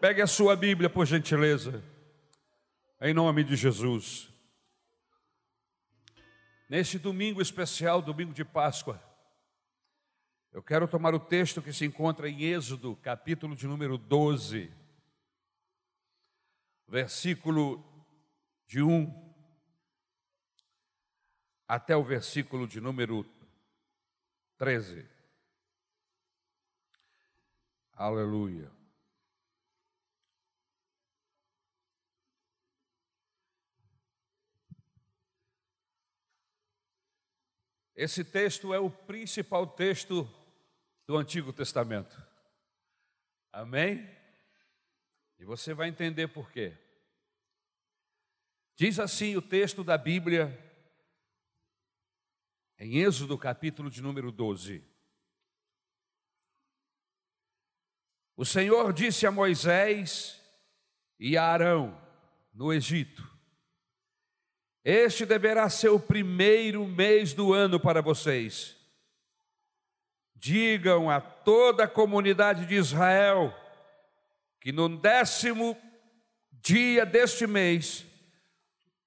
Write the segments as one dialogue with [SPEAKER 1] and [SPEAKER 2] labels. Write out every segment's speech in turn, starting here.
[SPEAKER 1] Pegue a sua Bíblia, por gentileza, em nome de Jesus. Neste domingo especial, domingo de Páscoa, eu quero tomar o texto que se encontra em Êxodo, capítulo de número 12, versículo de 1 até o versículo de número 13. Aleluia. Esse texto é o principal texto do Antigo Testamento. Amém? E você vai entender por quê. Diz assim o texto da Bíblia, em Êxodo, capítulo de número 12. O Senhor disse a Moisés e a Arão, no Egito: este deverá ser o primeiro mês do ano para vocês. Digam a toda a comunidade de Israel que no décimo dia deste mês,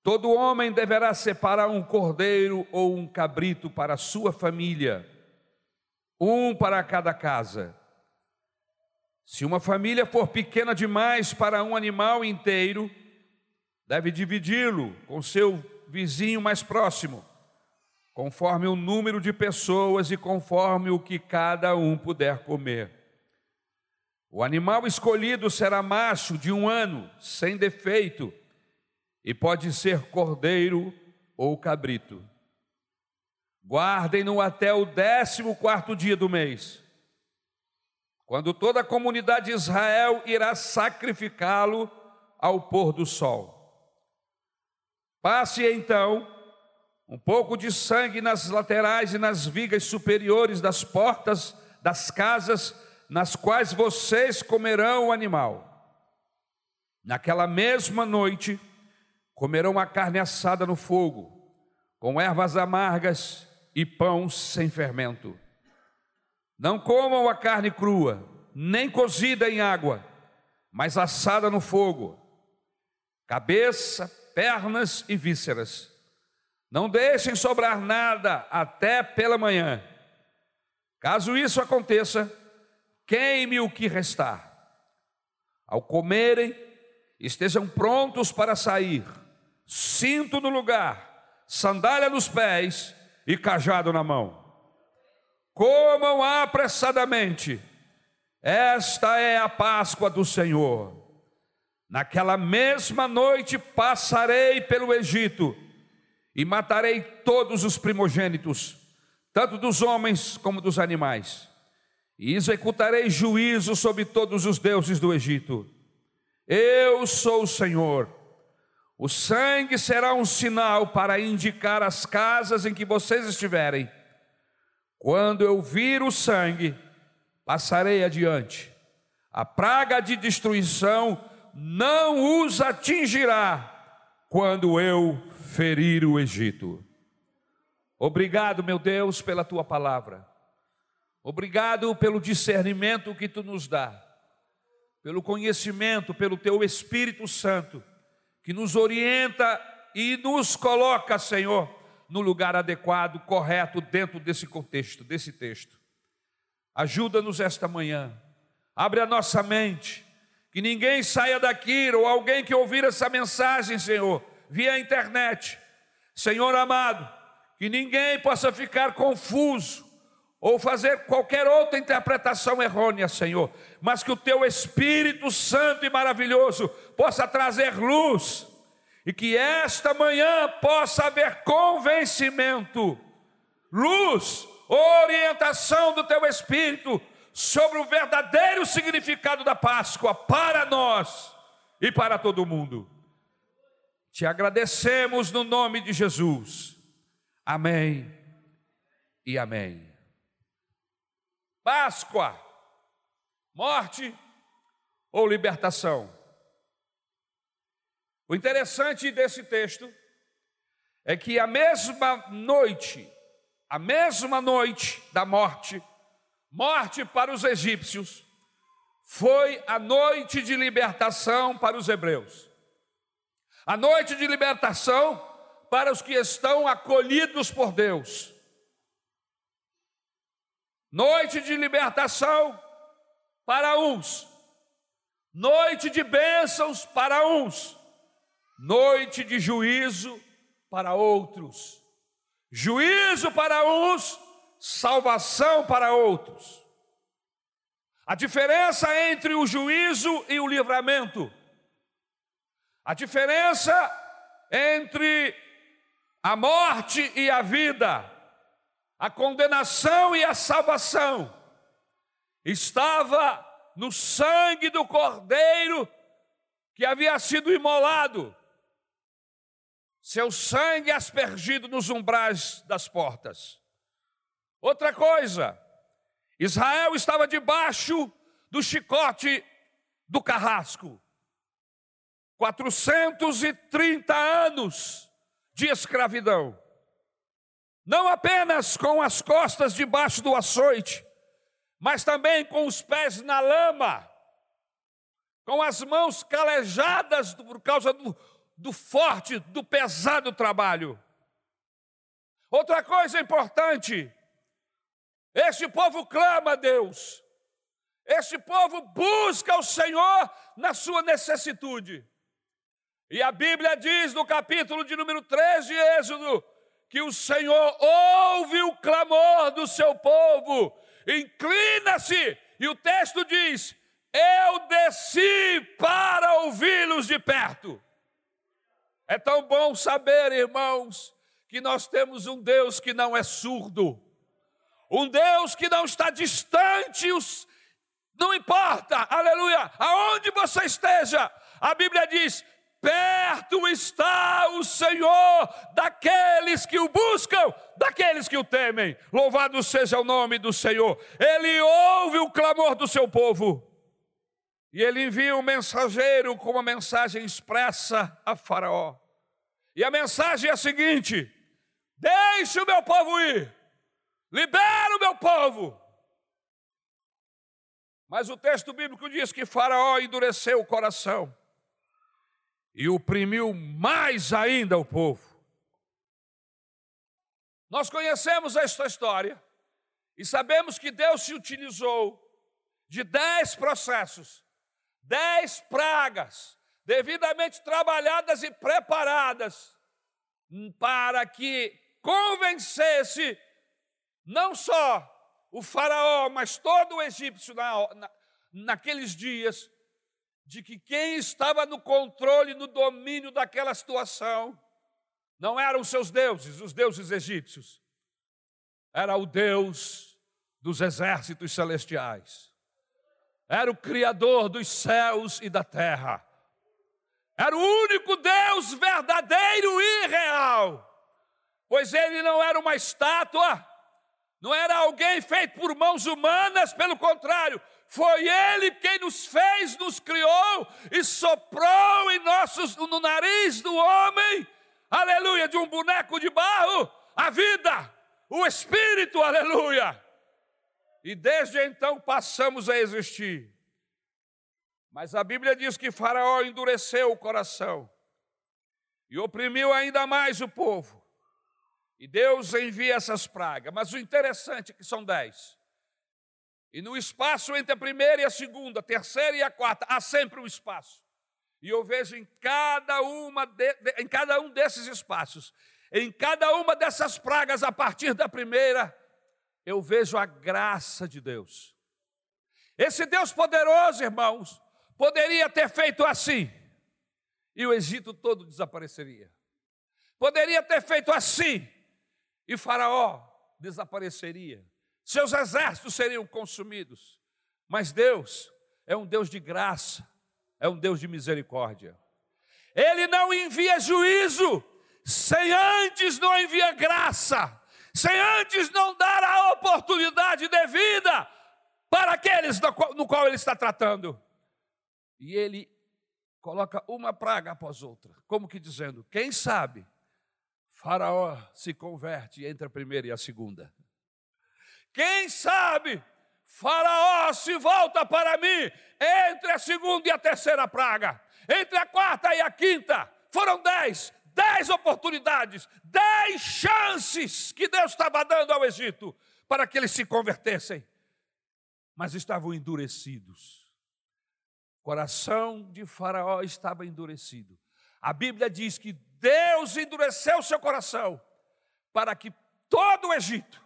[SPEAKER 1] todo homem deverá separar um cordeiro ou um cabrito para a sua família, um para cada casa. Se uma família for pequena demais para um animal inteiro, deve dividi-lo com seu vizinho mais próximo, conforme o número de pessoas e conforme o que cada um puder comer. O animal escolhido será macho de um ano, sem defeito, e pode ser cordeiro ou cabrito. Guardem-no até o décimo quarto dia do mês, quando toda a comunidade de Israel irá sacrificá-lo ao pôr do sol. Passe então um pouco de sangue nas laterais e nas vigas superiores das portas das casas nas quais vocês comerão o animal. Naquela mesma noite, comerão a carne assada no fogo, com ervas amargas e pão sem fermento. Não comam a carne crua, nem cozida em água, mas assada no fogo. Cabeça, pernas e vísceras. Não deixem sobrar nada até pela manhã. Caso isso aconteça, queime o que restar. Ao comerem, estejam prontos para sair, cinto no lugar, sandália nos pés e cajado na mão. Comam apressadamente, esta é a Páscoa do Senhor. Naquela mesma noite passarei pelo Egito e matarei todos os primogênitos, tanto dos homens como dos animais, e executarei juízo sobre todos os deuses do Egito. Eu sou o Senhor. O sangue será um sinal para indicar as casas em que vocês estiverem. Quando eu vir o sangue, passarei adiante. A praga de destruição não os atingirá quando eu ferir o Egito. Obrigado, meu Deus, pela tua palavra. Obrigado pelo discernimento que tu nos dá, pelo conhecimento, pelo teu Espírito Santo, que nos orienta e nos coloca, Senhor, no lugar adequado, correto, dentro desse contexto, desse texto. Ajuda-nos esta manhã, abre a nossa mente que ninguém saia daqui, ou alguém que ouvir essa mensagem, Senhor, via internet. Senhor amado, que ninguém possa ficar confuso ou fazer qualquer outra interpretação errônea, Senhor, mas que o teu Espírito Santo e maravilhoso possa trazer luz e que esta manhã possa haver convencimento, luz, orientação do teu Espírito sobre o verdadeiro significado da Páscoa para nós e para todo mundo. Te agradecemos no nome de Jesus. Amém e amém. Páscoa, morte ou libertação? O interessante desse texto é que a mesma noite, a mesma noite da morte, morte para os egípcios, foi a noite de libertação para os hebreus. A noite de libertação para os que estão acolhidos por Deus. Noite de libertação para uns, noite de bênçãos para uns, noite de juízo para outros. Juízo para uns, salvação para outros. A diferença entre o juízo e o livramento. A diferença entre a morte e a vida, a condenação e a salvação, estava no sangue do cordeiro que havia sido imolado, seu sangue aspergido nos umbrais das portas. Outra coisa, Israel estava debaixo do chicote do carrasco. 430 anos de escravidão. Não apenas com as costas debaixo do açoite, mas também com os pés na lama, com as mãos calejadas por causa do, do forte, do pesado trabalho. Outra coisa importante, este povo clama a Deus, este povo busca o Senhor na sua necessitude. E a Bíblia diz no capítulo de número 3 de Êxodo que o Senhor ouve o clamor do seu povo inclina-se, e o texto diz: Eu desci para ouvi-los de perto. É tão bom saber, irmãos, que nós temos um Deus que não é surdo, um Deus que não está distante, os... não importa, aleluia, aonde você esteja, a Bíblia diz: Perto está o Senhor daqueles que o buscam, daqueles que o temem. Louvado seja o nome do Senhor. Ele ouve o clamor do seu povo. E ele envia um mensageiro com uma mensagem expressa a Faraó. E a mensagem é a seguinte: Deixe o meu povo ir, libera o meu povo. Mas o texto bíblico diz que Faraó endureceu o coração e oprimiu mais ainda o povo. Nós conhecemos esta história e sabemos que Deus se utilizou de dez processos, dez pragas, devidamente trabalhadas e preparadas, para que convencesse não só o faraó, mas todo o egípcio na, na, naqueles dias, de que quem estava no controle, no domínio daquela situação, não eram os seus deuses, os deuses egípcios, era o Deus dos exércitos celestiais, era o Criador dos céus e da terra, era o único Deus verdadeiro e real, pois ele não era uma estátua, não era alguém feito por mãos humanas, pelo contrário, foi Ele quem nos fez, nos criou e soprou em nossos, no nariz do homem, aleluia, de um boneco de barro, a vida, o Espírito, aleluia. E desde então passamos a existir. Mas a Bíblia diz que Faraó endureceu o coração e oprimiu ainda mais o povo. E Deus envia essas pragas. Mas o interessante é que são dez. E no espaço entre a primeira e a segunda, a terceira e a quarta, há sempre um espaço. E eu vejo em cada, uma de, em cada um desses espaços, em cada uma dessas pragas, a partir da primeira, eu vejo a graça de Deus. Esse Deus poderoso, irmãos, poderia ter feito assim, e o Egito todo desapareceria. Poderia ter feito assim, e Faraó desapareceria seus exércitos seriam consumidos. Mas Deus é um Deus de graça, é um Deus de misericórdia. Ele não envia juízo sem antes não envia graça, sem antes não dar a oportunidade devida para aqueles no qual, ele está tratando. E ele coloca uma praga após outra, como que dizendo: quem sabe, Faraó se converte entre a primeira e a segunda. Quem sabe Faraó se volta para mim entre a segunda e a terceira praga, entre a quarta e a quinta. Foram dez, dez oportunidades, dez chances que Deus estava dando ao Egito para que eles se convertessem. Mas estavam endurecidos. O coração de Faraó estava endurecido. A Bíblia diz que Deus endureceu seu coração para que todo o Egito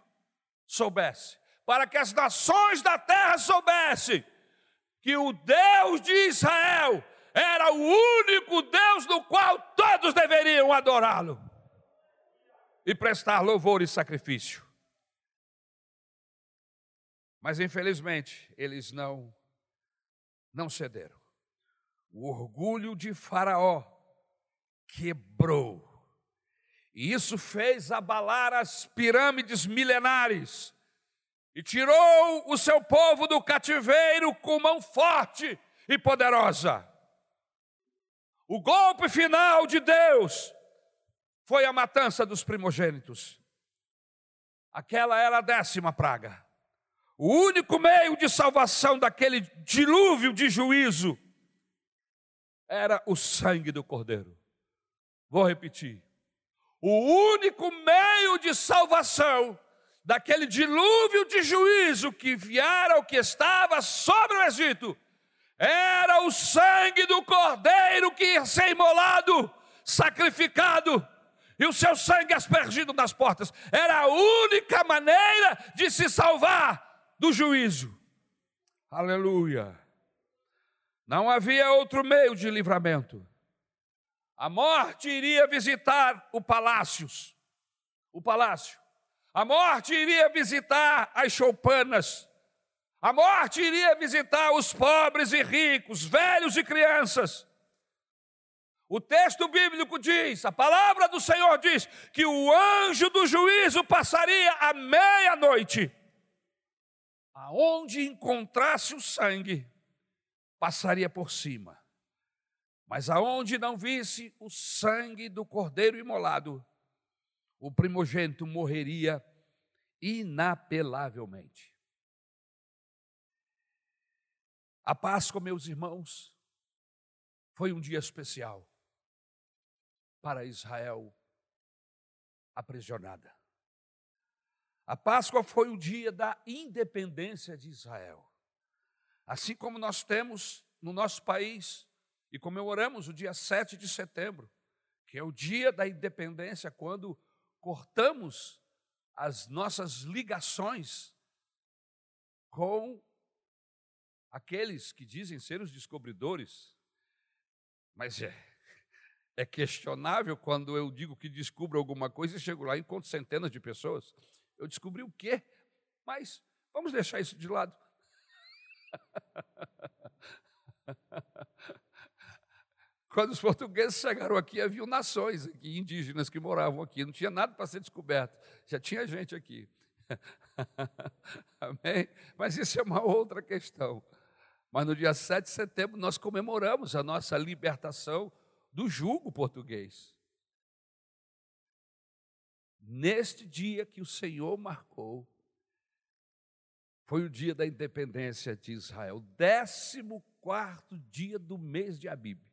[SPEAKER 1] soubesse, para que as nações da terra soubessem que o Deus de Israel era o único Deus no qual todos deveriam adorá-lo e prestar louvor e sacrifício. Mas infelizmente eles não não cederam. O orgulho de Faraó quebrou. E isso fez abalar as pirâmides milenares e tirou o seu povo do cativeiro com mão forte e poderosa. O golpe final de Deus foi a matança dos primogênitos. Aquela era a décima praga. O único meio de salvação daquele dilúvio de juízo era o sangue do Cordeiro. Vou repetir. O único meio de salvação daquele dilúvio de juízo que viera o que estava sobre o Egito era o sangue do cordeiro que ia ser imolado, sacrificado, e o seu sangue aspergido nas portas. Era a única maneira de se salvar do juízo. Aleluia. Não havia outro meio de livramento. A morte iria visitar o palácios, o palácio. A morte iria visitar as choupanas. A morte iria visitar os pobres e ricos, velhos e crianças. O texto bíblico diz, a palavra do Senhor diz, que o anjo do juízo passaria à meia-noite. Aonde encontrasse o sangue, passaria por cima. Mas aonde não visse o sangue do cordeiro imolado, o primogênito morreria inapelavelmente. A Páscoa, meus irmãos, foi um dia especial para Israel aprisionada. A Páscoa foi o dia da independência de Israel. Assim como nós temos no nosso país e comemoramos o dia 7 de setembro, que é o dia da independência, quando cortamos as nossas ligações com aqueles que dizem ser os descobridores. Mas é, é questionável quando eu digo que descubro alguma coisa e chego lá e encontro centenas de pessoas. Eu descobri o quê? Mas vamos deixar isso de lado. Quando os portugueses chegaram aqui, havia nações aqui, indígenas que moravam aqui, não tinha nada para ser descoberto, já tinha gente aqui. Amém? Mas isso é uma outra questão. Mas no dia 7 de setembro nós comemoramos a nossa libertação do jugo português. Neste dia que o Senhor marcou, foi o dia da independência de Israel, décimo quarto dia do mês de Abib.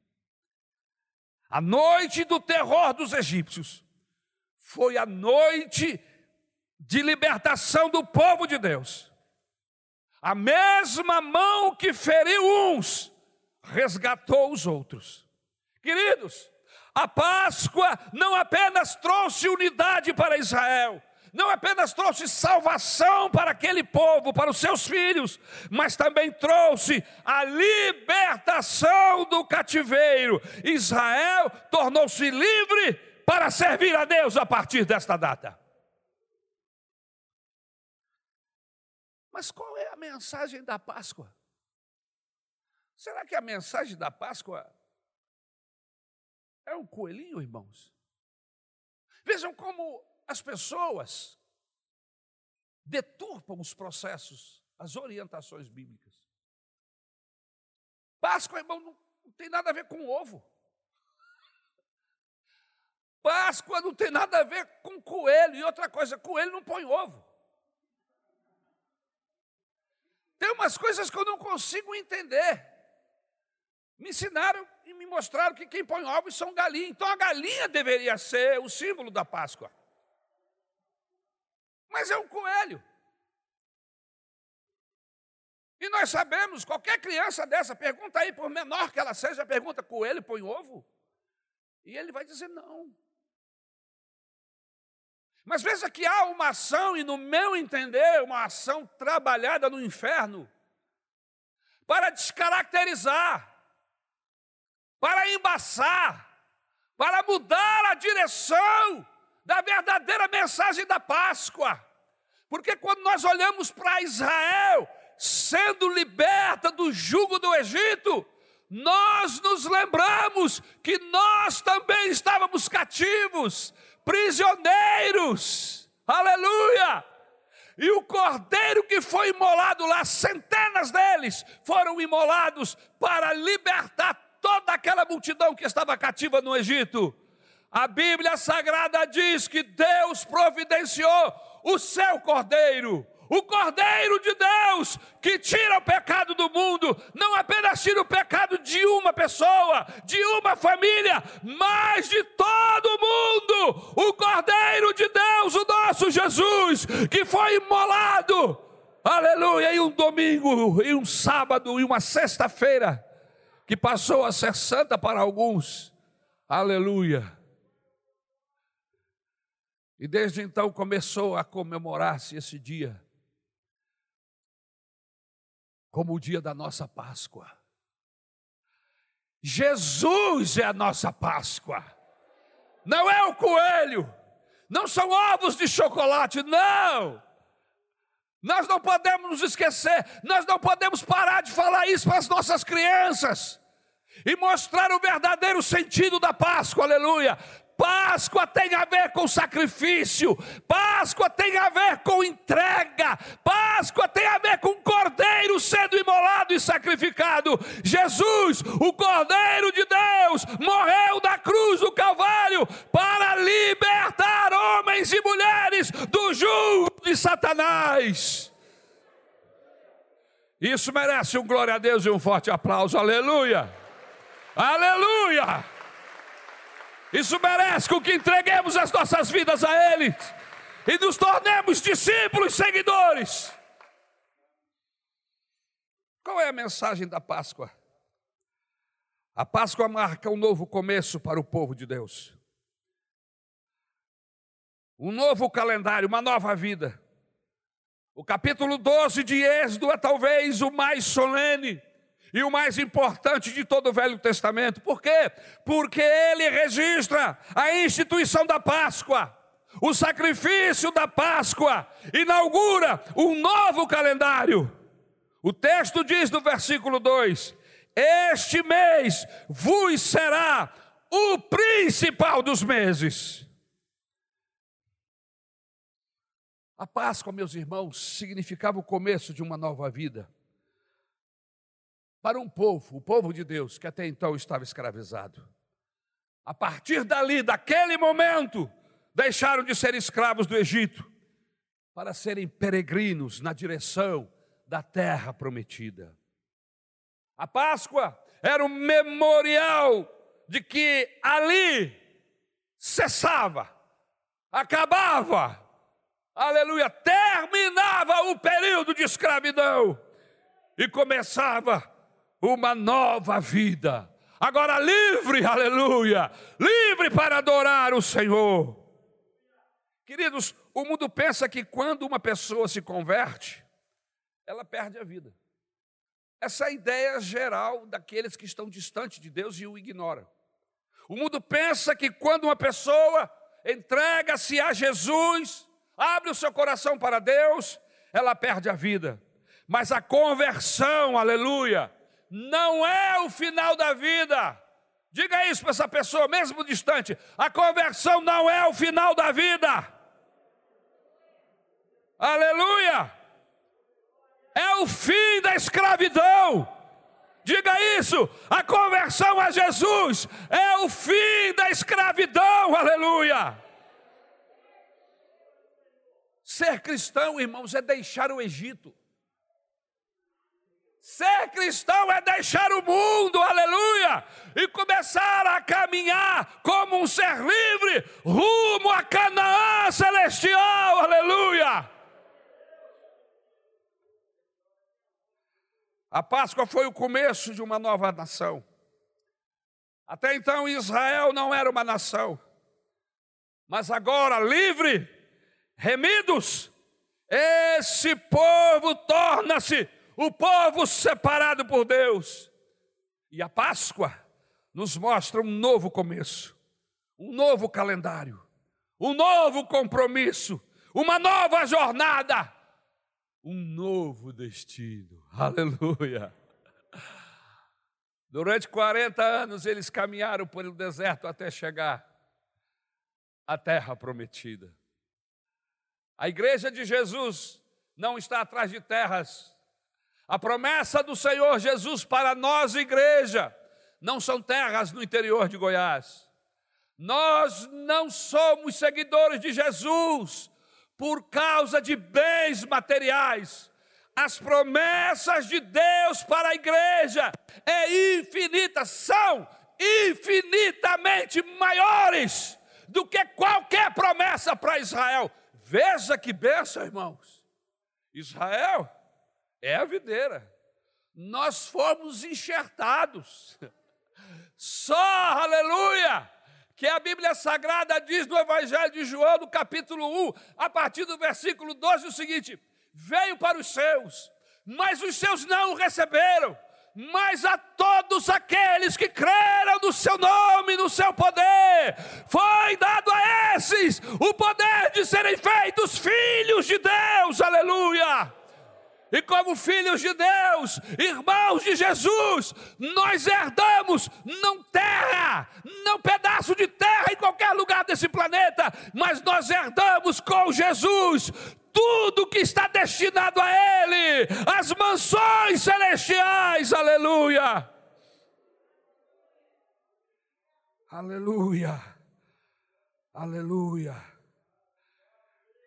[SPEAKER 1] A noite do terror dos egípcios foi a noite de libertação do povo de Deus. A mesma mão que feriu uns, resgatou os outros. Queridos, a Páscoa não apenas trouxe unidade para Israel, não apenas trouxe salvação para aquele povo, para os seus filhos, mas também trouxe a libertação do cativeiro. Israel tornou-se livre para servir a Deus a partir desta data. Mas qual é a mensagem da Páscoa? Será que a mensagem da Páscoa é um coelhinho, irmãos? Vejam como as pessoas deturpam os processos, as orientações bíblicas. Páscoa, irmão, não, não tem nada a ver com ovo. Páscoa não tem nada a ver com coelho. E outra coisa, coelho não põe ovo. Tem umas coisas que eu não consigo entender. Me ensinaram e me mostraram que quem põe ovos são galinhas. Então a galinha deveria ser o símbolo da Páscoa. Mas é um coelho. E nós sabemos, qualquer criança dessa, pergunta aí, por menor que ela seja, pergunta: coelho põe ovo? E ele vai dizer não. Mas veja que há uma ação, e no meu entender, uma ação trabalhada no inferno, para descaracterizar, para embaçar, para mudar a direção da verdadeira mensagem da Páscoa. Porque quando nós olhamos para Israel sendo liberta do jugo do Egito, nós nos lembramos que nós também estávamos cativos, prisioneiros, aleluia! E o cordeiro que foi imolado lá, centenas deles foram imolados para libertar toda aquela multidão que estava cativa no Egito. A Bíblia Sagrada diz que Deus providenciou o seu cordeiro, o Cordeiro de Deus que tira o pecado do mundo, não apenas tira o pecado de uma pessoa, de uma família, mas de todo mundo. O Cordeiro de Deus, o nosso Jesus, que foi imolado, aleluia, em um domingo, em um sábado, em uma sexta-feira, que passou a ser santa para alguns, aleluia. E desde então começou a comemorar-se esse dia como o dia da nossa Páscoa. Jesus é a nossa Páscoa, não é o coelho, não são ovos de chocolate, não. Nós não podemos nos esquecer, nós não podemos parar de falar isso para as nossas crianças e mostrar o verdadeiro sentido da Páscoa, aleluia. Páscoa tem a ver com sacrifício, Páscoa tem a ver com entrega, Páscoa tem a ver com cordeiro sendo imolado e sacrificado. Jesus, o Cordeiro de Deus, morreu na cruz do Calvário para libertar homens e mulheres do jugo de Satanás. Isso merece um glória a Deus e um forte aplauso, aleluia, aleluia. Isso merece com que entreguemos as nossas vidas a Ele e nos tornemos discípulos seguidores. Qual é a mensagem da Páscoa? A Páscoa marca um novo começo para o povo de Deus. Um novo calendário, uma nova vida. O capítulo 12 de Êxodo é talvez o mais solene e o mais importante de todo o Velho Testamento. Por quê? Porque ele registra a instituição da Páscoa, o sacrifício da Páscoa, inaugura um novo calendário. O texto diz no versículo 2: Este mês vos será o principal dos meses. A Páscoa, meus irmãos, significava o começo de uma nova vida para um povo, o povo de Deus, que até então estava escravizado. A partir dali, daquele momento, deixaram de ser escravos do Egito para serem peregrinos na direção da terra prometida. A Páscoa era um memorial de que ali cessava, acabava, aleluia, terminava o período de escravidão e começava uma nova vida. Agora livre, aleluia, livre para adorar o Senhor. Queridos, o mundo pensa que quando uma pessoa se converte, ela perde a vida. Essa é a ideia geral daqueles que estão distantes de Deus e o ignoram. O mundo pensa que quando uma pessoa entrega-se a Jesus, abre o seu coração para Deus, ela perde a vida. Mas a conversão, aleluia, não é o final da vida. Diga isso para essa pessoa, mesmo distante. A conversão não é o final da vida. Aleluia! É o fim da escravidão. Diga isso, a conversão a Jesus é o fim da escravidão, aleluia. Ser cristão, irmãos, é deixar o Egito. Ser cristão é deixar o mundo, aleluia, e começar a caminhar como um ser livre rumo a Canaã celestial, aleluia. A Páscoa foi o começo de uma nova nação. Até então Israel não era uma nação, mas agora livre, remidos, esse povo torna-se o povo separado por Deus. E a Páscoa nos mostra um novo começo, um novo calendário, um novo compromisso, uma nova jornada, um novo destino. Aleluia. Durante 40 anos eles caminharam pelo deserto até chegar à terra prometida. A igreja de Jesus não está atrás de terras. A promessa do Senhor Jesus para nós, igreja, não são terras no interior de Goiás. Nós não somos seguidores de Jesus por causa de bens materiais. As promessas de Deus para a igreja é infinita, são infinitamente maiores do que qualquer promessa para Israel. Veja que benção, irmãos. Israel é a videira. Nós fomos enxertados. Só, aleluia, que a Bíblia Sagrada diz no Evangelho de João, no capítulo 1, a partir do versículo 12, o seguinte: Veio para os seus, mas os seus não o receberam. Mas a todos aqueles que creram no seu nome, no seu poder, foi dado a esses o poder de serem feitos filhos de Deus, aleluia. E como filhos de Deus, irmãos de Jesus, nós herdamos não terra, não pedaço de terra em qualquer lugar desse planeta, mas nós herdamos com Jesus tudo que está destinado a Ele, as mansões celestiais, aleluia. Aleluia, aleluia.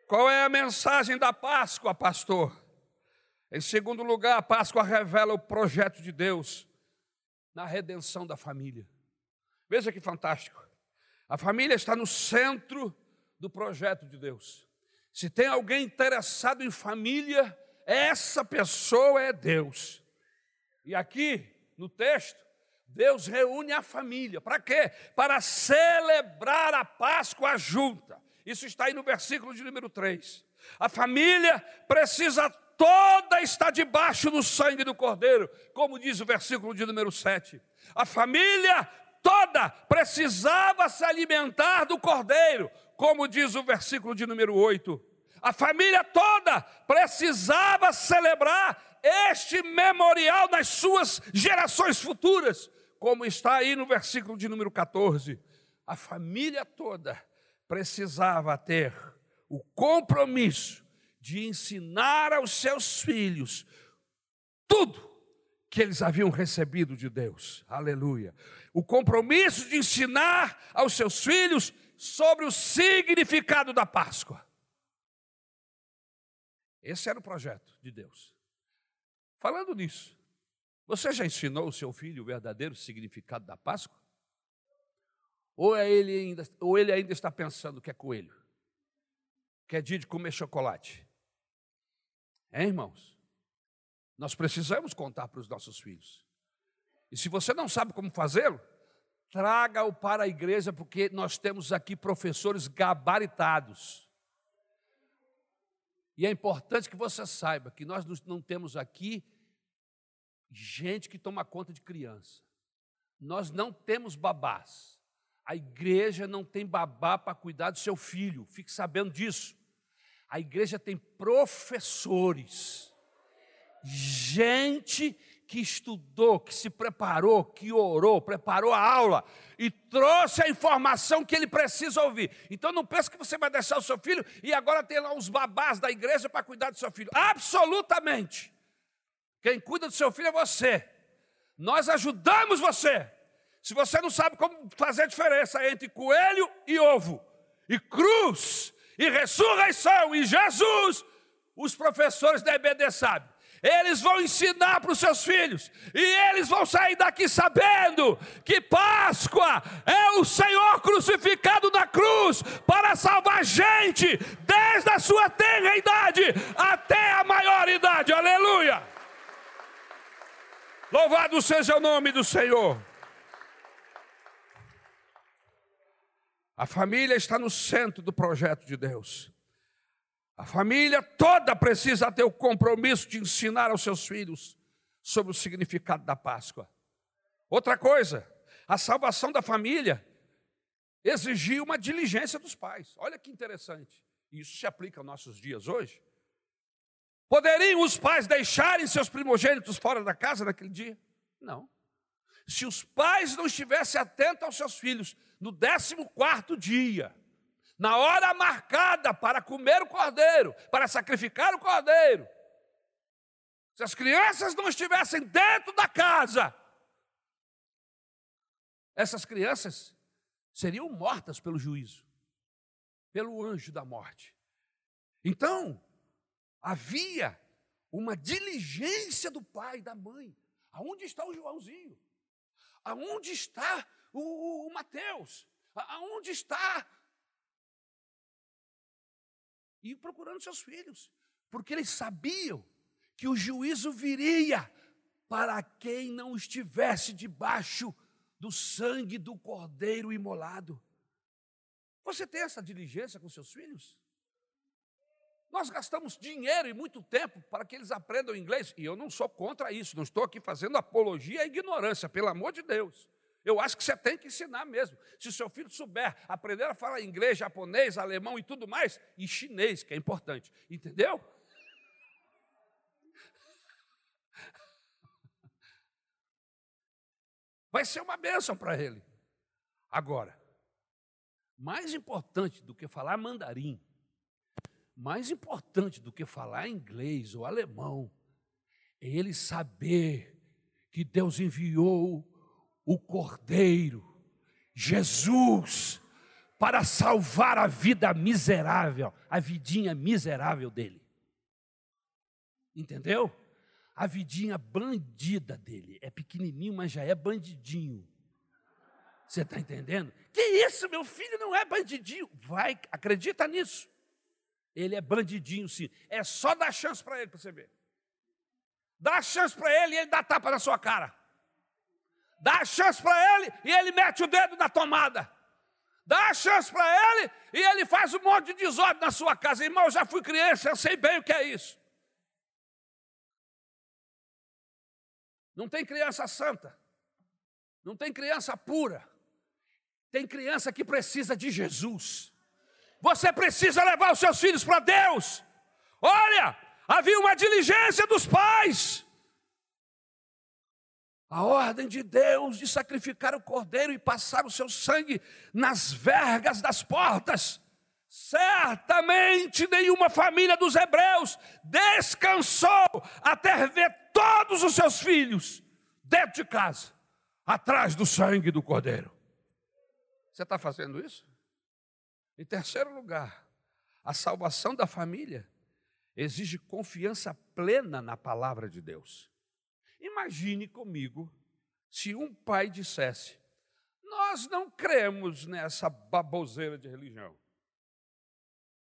[SPEAKER 1] Qual é a mensagem da Páscoa, pastor? Em segundo lugar, a Páscoa revela o projeto de Deus na redenção da família. Veja que fantástico. A família está no centro do projeto de Deus. Se tem alguém interessado em família, essa pessoa é Deus. E aqui, no texto, Deus reúne a família. Para quê? Para celebrar a Páscoa junta. Isso está aí no versículo de número 3. A família precisa toda está debaixo do sangue do Cordeiro, como diz o versículo de número 7. A família toda precisava se alimentar do Cordeiro, como diz o versículo de número 8. A família toda precisava celebrar este memorial nas suas gerações futuras, como está aí no versículo de número 14. A família toda precisava ter o compromisso de ensinar aos seus filhos tudo que eles haviam recebido de Deus. Aleluia. O compromisso de ensinar aos seus filhos sobre o significado da Páscoa. Esse era o projeto de Deus. Falando nisso, você já ensinou o seu filho o verdadeiro significado da Páscoa? Ou, é ele ainda, ou ele ainda está pensando que é coelho? Que é dia de comer chocolate? É, irmãos? Nós precisamos contar para os nossos filhos. E se você não sabe como fazê-lo, traga-o para a igreja, porque nós temos aqui professores gabaritados. E é importante que você saiba que nós não temos aqui gente que toma conta de criança. Nós não temos babás. A igreja não tem babá para cuidar do seu filho. Fique sabendo disso. A igreja tem professores, gente que estudou, que se preparou, que orou, preparou a aula e trouxe a informação que ele precisa ouvir. Então não pense que você vai deixar o seu filho e agora tem lá os babás da igreja para cuidar do seu filho. Absolutamente. Quem cuida do seu filho é você. Nós ajudamos você. Se você não sabe como fazer a diferença entre coelho e ovo, e cruz e ressurreição, e Jesus, os professores da EBD sabem. eles vão ensinar para os seus filhos, e eles vão sair daqui sabendo que Páscoa é o Senhor crucificado na cruz para salvar gente, desde a sua tenra idade até a maior idade, aleluia! Louvado seja o nome do Senhor. A família está no centro do projeto de Deus. A família toda precisa ter o compromisso de ensinar aos seus filhos sobre o significado da Páscoa. Outra coisa, a salvação da família exigiu uma diligência dos pais. Olha que interessante. Isso se aplica aos nossos dias hoje. Poderiam os pais deixarem seus primogênitos fora da casa naquele dia? Não. Se os pais não estivessem atentos aos seus filhos no 14 quarto dia, na hora marcada para comer o cordeiro, para sacrificar o cordeiro, se as crianças não estivessem dentro da casa, essas crianças seriam mortas pelo juízo, pelo anjo da morte. Então, havia uma diligência do pai e da mãe. Aonde está o Joãozinho? Aonde está o, o, o Mateus? Aonde está e procurando seus filhos, porque eles sabiam que o juízo viria para quem não estivesse debaixo do sangue do cordeiro imolado. Você tem essa diligência com seus filhos? Nós gastamos dinheiro e muito tempo para que eles aprendam inglês, e eu não sou contra isso, não estou aqui fazendo apologia à ignorância, pelo amor de Deus. Eu acho que você tem que ensinar mesmo. Se o seu filho souber aprender a falar inglês, japonês, alemão e tudo mais, e chinês, que é importante, entendeu? Vai ser uma bênção para ele. Agora, mais importante do que falar mandarim, mais importante do que falar inglês ou alemão, é ele saber que Deus enviou o Cordeiro, Jesus, para salvar a vida miserável, a vidinha miserável dele. Entendeu? A vidinha bandida dele. É pequenininho, mas já é bandidinho. Você está entendendo? Que isso, meu filho não é bandidinho. Vai, acredita nisso. Ele é bandidinho, sim. É só dar chance para ele, para você ver. Dá chance para ele e ele dá tapa na sua cara. Dá a chance para ele e ele mete o dedo na tomada. Dá a chance para ele e ele faz um monte de desordem na sua casa. Irmão, eu já fui criança, eu sei bem o que é isso. Não tem criança santa. Não tem criança pura. Tem criança que precisa de Jesus. Você precisa levar os seus filhos para Deus. Olha, havia uma diligência dos pais. A ordem de Deus de sacrificar o cordeiro e passar o seu sangue nas vergas das portas. Certamente nenhuma família dos hebreus descansou até ver todos os seus filhos dentro de casa, atrás do sangue do cordeiro. Você está fazendo isso? Em terceiro lugar, a salvação da família exige confiança plena na palavra de Deus. Imagine comigo se um pai dissesse: Nós não cremos nessa baboseira de religião.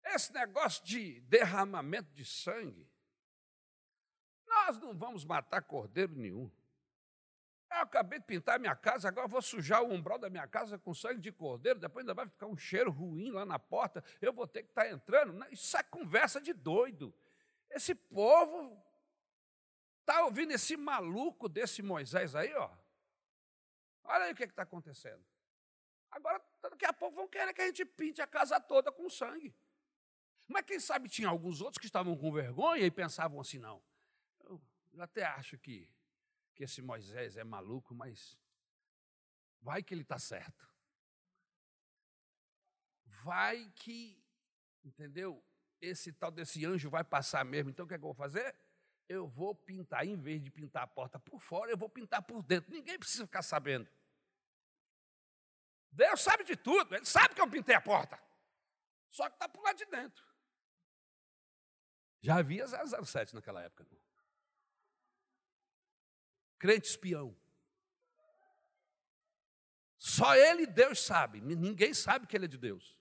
[SPEAKER 1] Esse negócio de derramamento de sangue, nós não vamos matar cordeiro nenhum. Eu acabei de pintar minha casa, agora vou sujar o umbral da minha casa com sangue de cordeiro, depois ainda vai ficar um cheiro ruim lá na porta, eu vou ter que estar entrando. Isso é conversa de doido. Esse povo Está ouvindo esse maluco desse Moisés aí, ó? Olha aí o que está acontecendo. Agora, daqui a pouco vão querer que a gente pinte a casa toda com sangue. Mas quem sabe tinha alguns outros que estavam com vergonha e pensavam assim, não. Eu até acho que, que esse Moisés é maluco, mas vai que ele está certo. Vai que, entendeu? Esse tal desse anjo vai passar mesmo. Então o que, é que eu vou fazer? Eu vou pintar, em vez de pintar a porta por fora, eu vou pintar por dentro. Ninguém precisa ficar sabendo. Deus sabe de tudo, Ele sabe que eu pintei a porta. Só que está por lá de dentro. Já havia 007 naquela época. Não.
[SPEAKER 2] crente espião. Só ele, Deus, sabe. Ninguém sabe que ele é de Deus.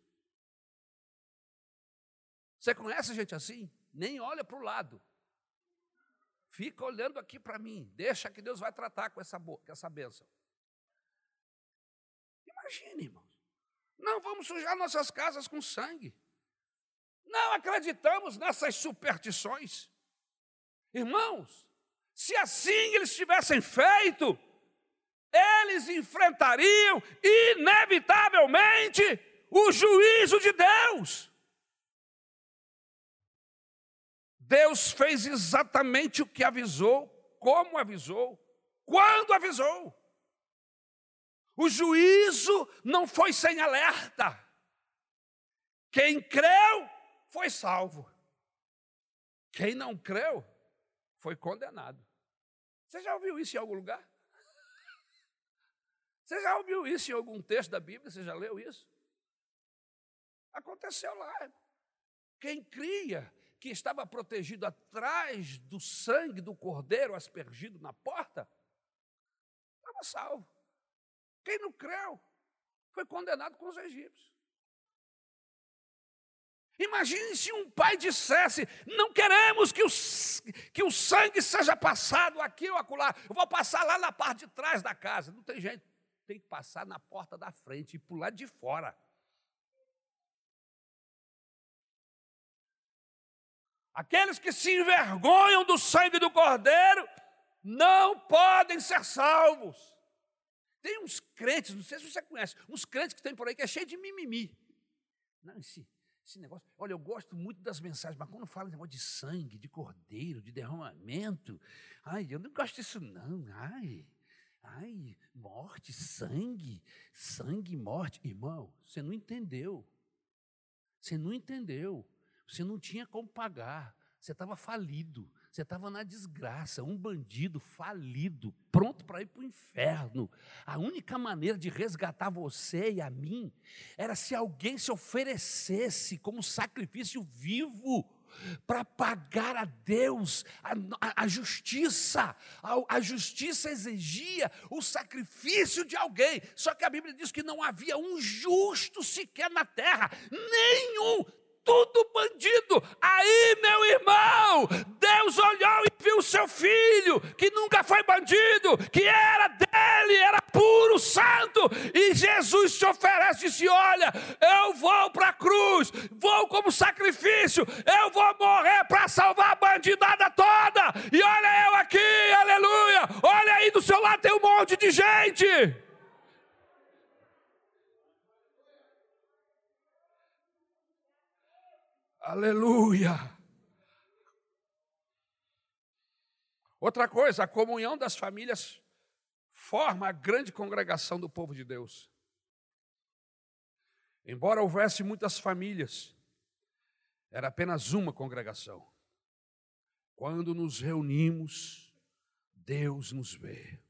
[SPEAKER 2] Você conhece gente assim? Nem olha para o lado. Fica olhando aqui para mim. Deixa que Deus vai tratar com essa, com essa bênção. Imagine, irmãos. Não vamos sujar nossas casas com sangue. Não acreditamos nessas superstições. Irmãos, se assim eles tivessem feito, eles enfrentariam inevitavelmente o juízo de Deus. Deus fez exatamente o que avisou, como avisou, quando avisou. O juízo não foi sem alerta. Quem creu foi salvo. Quem não creu foi condenado. Você já ouviu isso em algum lugar? Você já ouviu isso em algum texto da Bíblia? Você já leu isso? Aconteceu lá. Quem cria que estava protegido atrás do sangue do cordeiro aspergido na porta, estava salvo. Quem não creu foi condenado com os egípcios. Imagine se um pai dissesse: Não queremos que o, que o sangue seja passado aqui ou acolá, eu vou passar lá na parte de trás da casa. Não tem jeito, tem que passar na porta da frente e pular de fora. Aqueles que se envergonham do sangue do cordeiro não podem ser salvos. Tem uns crentes, não sei se você conhece, uns crentes que tem por aí que é cheio de mimimi. Não, esse, esse negócio. Olha, eu gosto muito das mensagens, mas quando fala negócio de sangue, de cordeiro, de derramamento, ai, eu não gosto disso, não. Ai, ai, morte, sangue, sangue, morte. Irmão, você não entendeu. Você não entendeu. Você não tinha como pagar. Você estava falido. Você estava na desgraça, um bandido falido, pronto para ir para o inferno. A única maneira de resgatar você e a mim era se alguém se oferecesse como sacrifício vivo para pagar a Deus a, a, a justiça. A, a, justiça exigia o sacrifício de alguém. Só que a Bíblia diz que não havia um justo sequer na terra, nenhum tudo bandido. Aí, meu irmão, Deus olhou e viu o seu filho, que nunca foi bandido, que era dele, era puro, santo. E Jesus te oferece e disse: Olha, eu vou para a cruz, vou como sacrifício, eu vou morrer para salvar a bandidada toda. E olha eu aqui, aleluia. Olha aí do seu lado tem um monte de gente. Aleluia! Outra coisa, a comunhão das famílias forma a grande congregação do povo de Deus. Embora houvesse muitas famílias, era apenas uma congregação. Quando nos reunimos, Deus nos vê.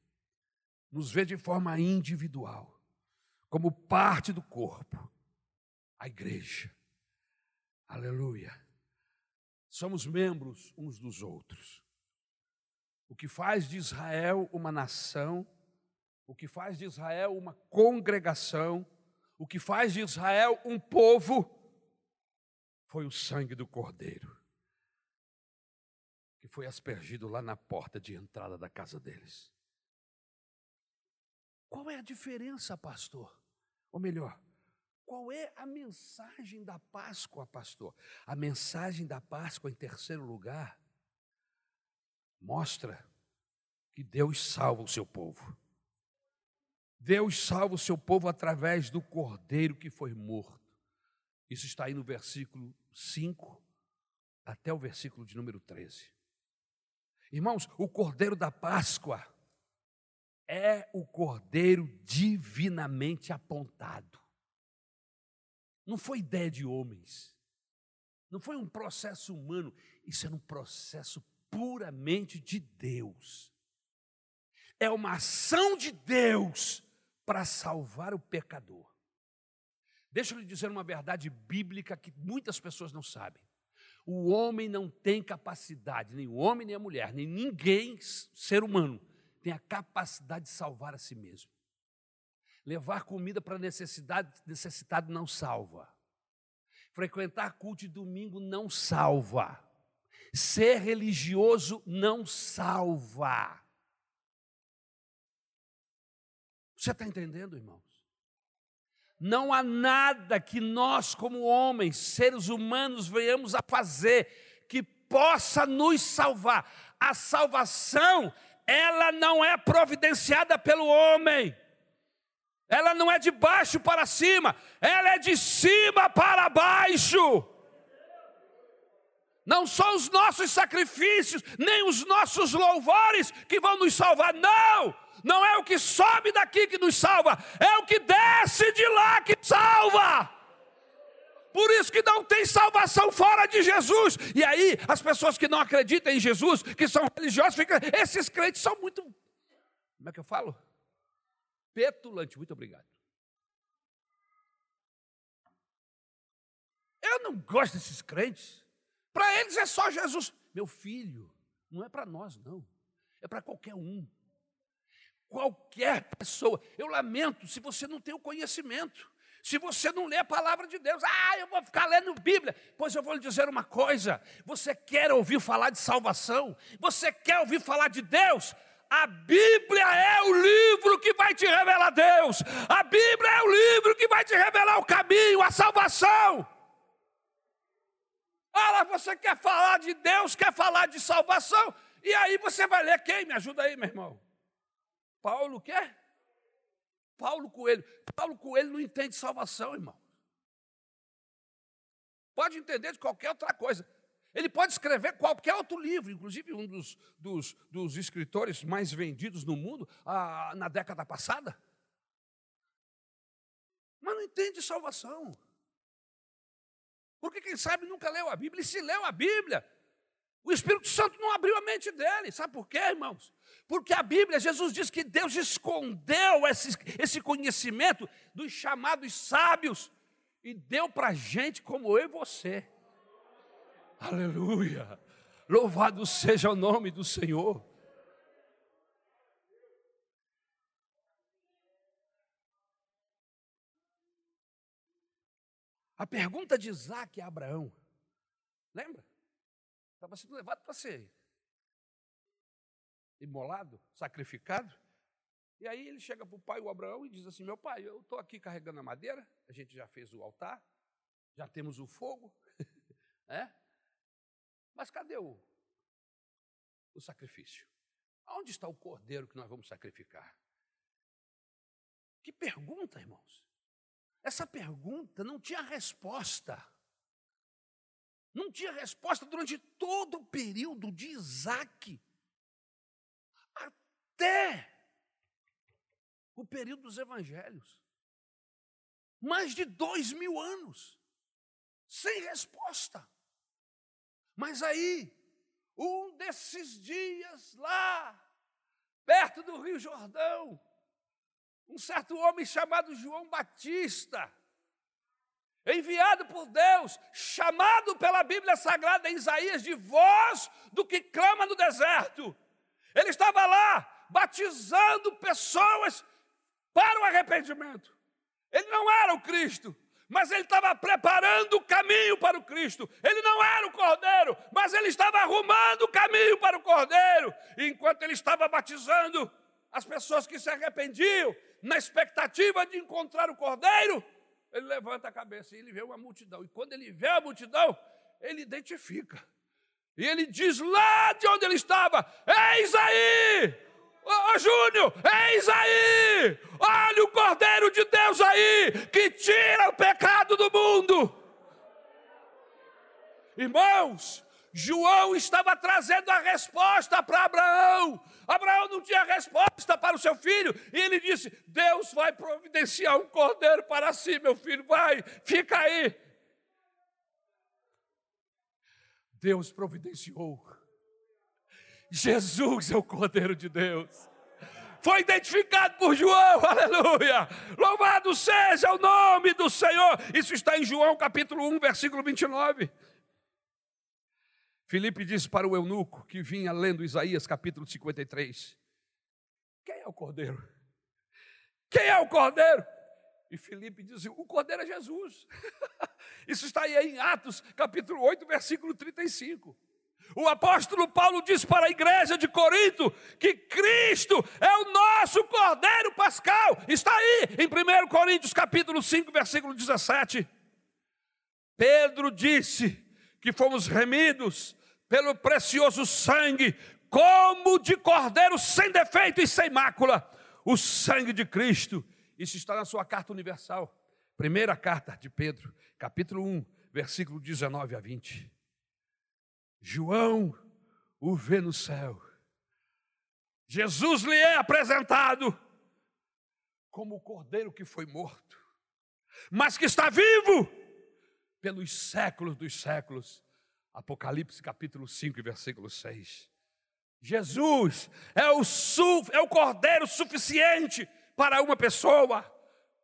[SPEAKER 2] Nos vê de forma individual, como parte do corpo, a igreja. Aleluia. Somos membros uns dos outros. O que faz de Israel uma nação, o que faz de Israel uma congregação, o que faz de Israel um povo, foi o sangue do Cordeiro, que foi aspergido lá na porta de entrada da casa deles. Qual é a diferença, pastor? Ou melhor, qual é a mensagem da Páscoa, pastor? A mensagem da Páscoa, em terceiro lugar, mostra que Deus salva o seu povo. Deus salva o seu povo através do cordeiro que foi morto. Isso está aí no versículo 5 até o versículo de número 13. Irmãos, o cordeiro da Páscoa é o cordeiro divinamente apontado. Não foi ideia de homens. Não foi um processo humano. Isso era um processo puramente de Deus. É uma ação de Deus para salvar o pecador. Deixa eu lhe dizer uma verdade bíblica que muitas pessoas não sabem. O homem não tem capacidade, nem o homem nem a mulher, nem ninguém, ser humano, tem a capacidade de salvar a si mesmo. Levar comida para necessidade, necessitado não salva. Frequentar culto de domingo não salva. Ser religioso não salva. Você está entendendo, irmãos? Não há nada que nós, como homens, seres humanos, venhamos a fazer que possa nos salvar. A salvação, ela não é providenciada pelo homem. Ela não é de baixo para cima, ela é de cima para baixo. Não são os nossos sacrifícios, nem os nossos louvores que vão nos salvar, não! Não é o que sobe daqui que nos salva, é o que desce de lá que salva. Por isso que não tem salvação fora de Jesus. E aí, as pessoas que não acreditam em Jesus, que são religiosos, ficam, esses crentes são muito. Como é que eu falo? Petulante. Muito obrigado. Eu não gosto desses crentes. Para eles é só Jesus. Meu filho, não é para nós, não. É para qualquer um. Qualquer pessoa. Eu lamento se você não tem o conhecimento. Se você não lê a palavra de Deus, ah, eu vou ficar lendo Bíblia. Pois eu vou lhe dizer uma coisa: você quer ouvir falar de salvação? Você quer ouvir falar de Deus? A Bíblia é o livro que vai te revelar Deus. A Bíblia é o livro que vai te revelar o caminho, a salvação. Olha, você quer falar de Deus, quer falar de salvação, e aí você vai ler quem? Me ajuda aí, meu irmão. Paulo quer? Paulo Coelho. Paulo Coelho não entende salvação, irmão. Pode entender de qualquer outra coisa. Ele pode escrever qualquer outro livro, inclusive um dos, dos, dos escritores mais vendidos no mundo ah, na década passada. Mas não entende salvação. Porque quem sabe nunca leu a Bíblia, e se leu a Bíblia, o Espírito Santo não abriu a mente dele. Sabe por quê, irmãos? Porque a Bíblia, Jesus diz que Deus escondeu esse, esse conhecimento dos chamados sábios e deu para gente como eu e você. Aleluia! Louvado seja o nome do Senhor. A pergunta de Isaac a Abraão, lembra? Estava sendo levado para ser imolado, sacrificado. E aí ele chega para o pai, o Abraão, e diz assim: Meu pai, eu estou aqui carregando a madeira, a gente já fez o altar, já temos o fogo, é? Mas cadê o, o sacrifício? Aonde está o cordeiro que nós vamos sacrificar? Que pergunta, irmãos. Essa pergunta não tinha resposta. Não tinha resposta durante todo o período de Isaac, até o período dos evangelhos. Mais de dois mil anos, sem resposta. Mas aí, um desses dias lá, perto do Rio Jordão, um certo homem chamado João Batista, enviado por Deus, chamado pela Bíblia Sagrada em Isaías de voz do que clama no deserto. Ele estava lá batizando pessoas para o arrependimento. Ele não era o Cristo, mas ele estava preparando o caminho para o Cristo. Ele não era o cordeiro, mas ele estava arrumando o caminho para o cordeiro. E enquanto ele estava batizando as pessoas que se arrependiam, na expectativa de encontrar o cordeiro, ele levanta a cabeça e ele vê uma multidão. E quando ele vê a multidão, ele identifica. E ele diz lá de onde ele estava: Eis aí! Ô, Júnior, eis aí! Olha o Cordeiro de Deus aí, que tira o pecado do mundo. Irmãos, João estava trazendo a resposta para Abraão. Abraão não tinha resposta para o seu filho, e ele disse: Deus vai providenciar um cordeiro para si, meu filho, vai, fica aí. Deus providenciou Jesus é o Cordeiro de Deus. Foi identificado por João, aleluia. Louvado seja o nome do Senhor. Isso está em João capítulo 1, versículo 29. Filipe disse para o eunuco que vinha lendo Isaías capítulo 53: Quem é o cordeiro? Quem é o cordeiro? E Filipe diz: o cordeiro é Jesus. Isso está aí em Atos, capítulo 8, versículo 35. O apóstolo Paulo diz para a igreja de Corinto que Cristo é o nosso Cordeiro Pascal. Está aí em 1 Coríntios capítulo 5, versículo 17. Pedro disse que fomos remidos pelo precioso sangue, como de cordeiro sem defeito e sem mácula, o sangue de Cristo. Isso está na sua carta universal. Primeira carta de Pedro, capítulo 1, versículo 19 a 20. João o vê no céu. Jesus lhe é apresentado como o cordeiro que foi morto, mas que está vivo pelos séculos dos séculos. Apocalipse capítulo 5, versículo 6. Jesus é o, é o cordeiro suficiente para uma pessoa.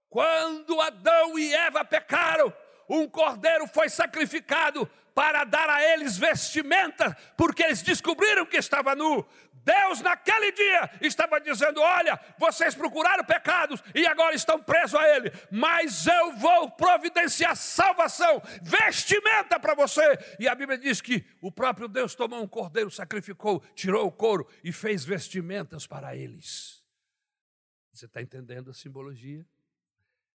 [SPEAKER 2] Quando Adão e Eva pecaram, um cordeiro foi sacrificado para dar a eles vestimenta, porque eles descobriram que estava nu. Deus, naquele dia, estava dizendo: Olha, vocês procuraram pecados e agora estão presos a Ele, mas eu vou providenciar salvação, vestimenta para você. E a Bíblia diz que o próprio Deus tomou um cordeiro, sacrificou, tirou o couro e fez vestimentas para eles. Você está entendendo a simbologia?